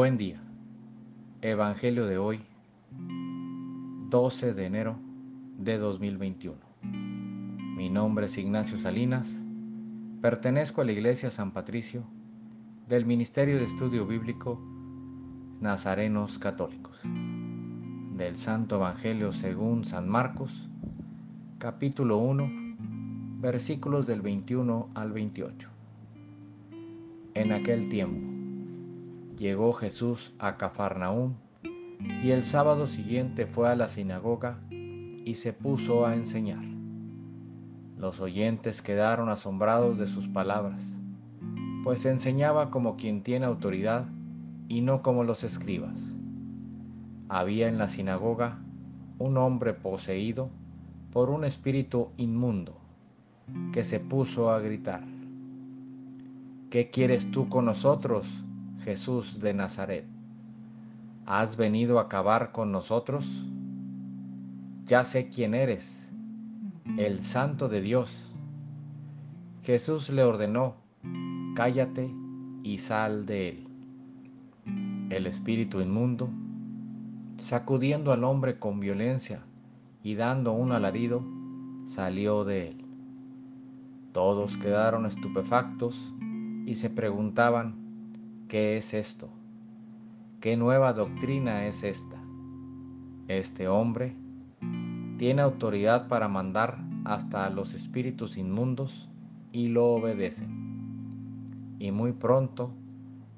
Buen día. Evangelio de hoy, 12 de enero de 2021. Mi nombre es Ignacio Salinas. Pertenezco a la Iglesia San Patricio del Ministerio de Estudio Bíblico Nazarenos Católicos. Del Santo Evangelio según San Marcos, capítulo 1, versículos del 21 al 28. En aquel tiempo llegó Jesús a Cafarnaúm y el sábado siguiente fue a la sinagoga y se puso a enseñar. Los oyentes quedaron asombrados de sus palabras, pues enseñaba como quien tiene autoridad y no como los escribas. Había en la sinagoga un hombre poseído por un espíritu inmundo que se puso a gritar, ¿qué quieres tú con nosotros, Jesús de Nazaret? ¿Has venido a acabar con nosotros? Ya sé quién eres, el Santo de Dios. Jesús le ordenó, cállate y sal de él. El espíritu inmundo, sacudiendo al hombre con violencia y dando un alarido, salió de él. Todos quedaron estupefactos y se preguntaban, ¿qué es esto? ¿Qué nueva doctrina es esta? Este hombre tiene autoridad para mandar hasta a los espíritus inmundos y lo obedecen. Y muy pronto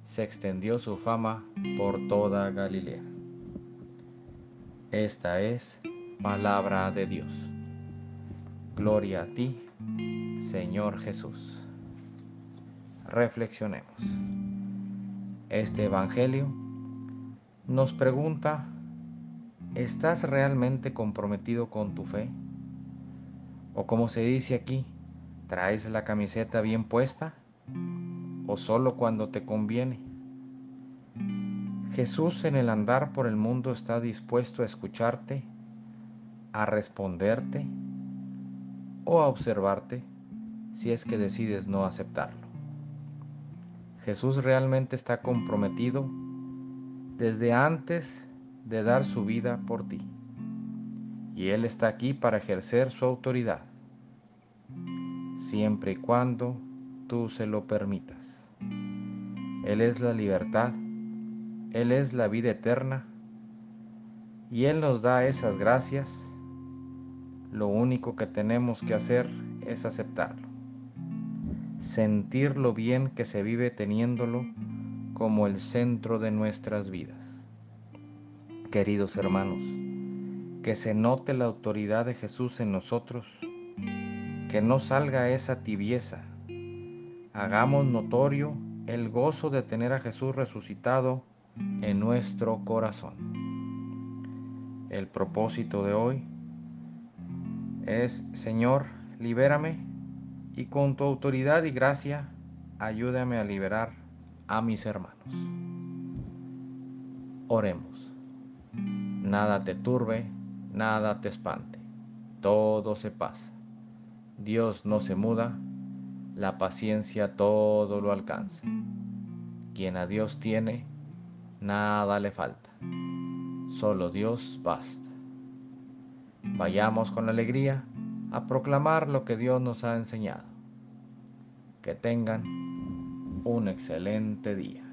se extendió su fama por toda Galilea. Esta es palabra de Dios. Gloria a ti, Señor Jesús. Reflexionemos. Este Evangelio nos pregunta, ¿estás realmente comprometido con tu fe? O como se dice aquí, ¿traes la camiseta bien puesta? ¿O solo cuando te conviene? Jesús en el andar por el mundo está dispuesto a escucharte, a responderte o a observarte si es que decides no aceptarlo. Jesús realmente está comprometido desde antes de dar su vida por ti. Y Él está aquí para ejercer su autoridad, siempre y cuando tú se lo permitas. Él es la libertad, Él es la vida eterna, y Él nos da esas gracias. Lo único que tenemos que hacer es aceptarlo sentir lo bien que se vive teniéndolo como el centro de nuestras vidas. Queridos hermanos, que se note la autoridad de Jesús en nosotros, que no salga esa tibieza. Hagamos notorio el gozo de tener a Jesús resucitado en nuestro corazón. El propósito de hoy es, Señor, libérame y con tu autoridad y gracia ayúdame a liberar a mis hermanos. Oremos. Nada te turbe, nada te espante, todo se pasa. Dios no se muda, la paciencia todo lo alcanza. Quien a Dios tiene, nada le falta. Solo Dios basta. Vayamos con alegría a proclamar lo que Dios nos ha enseñado. Que tengan un excelente día.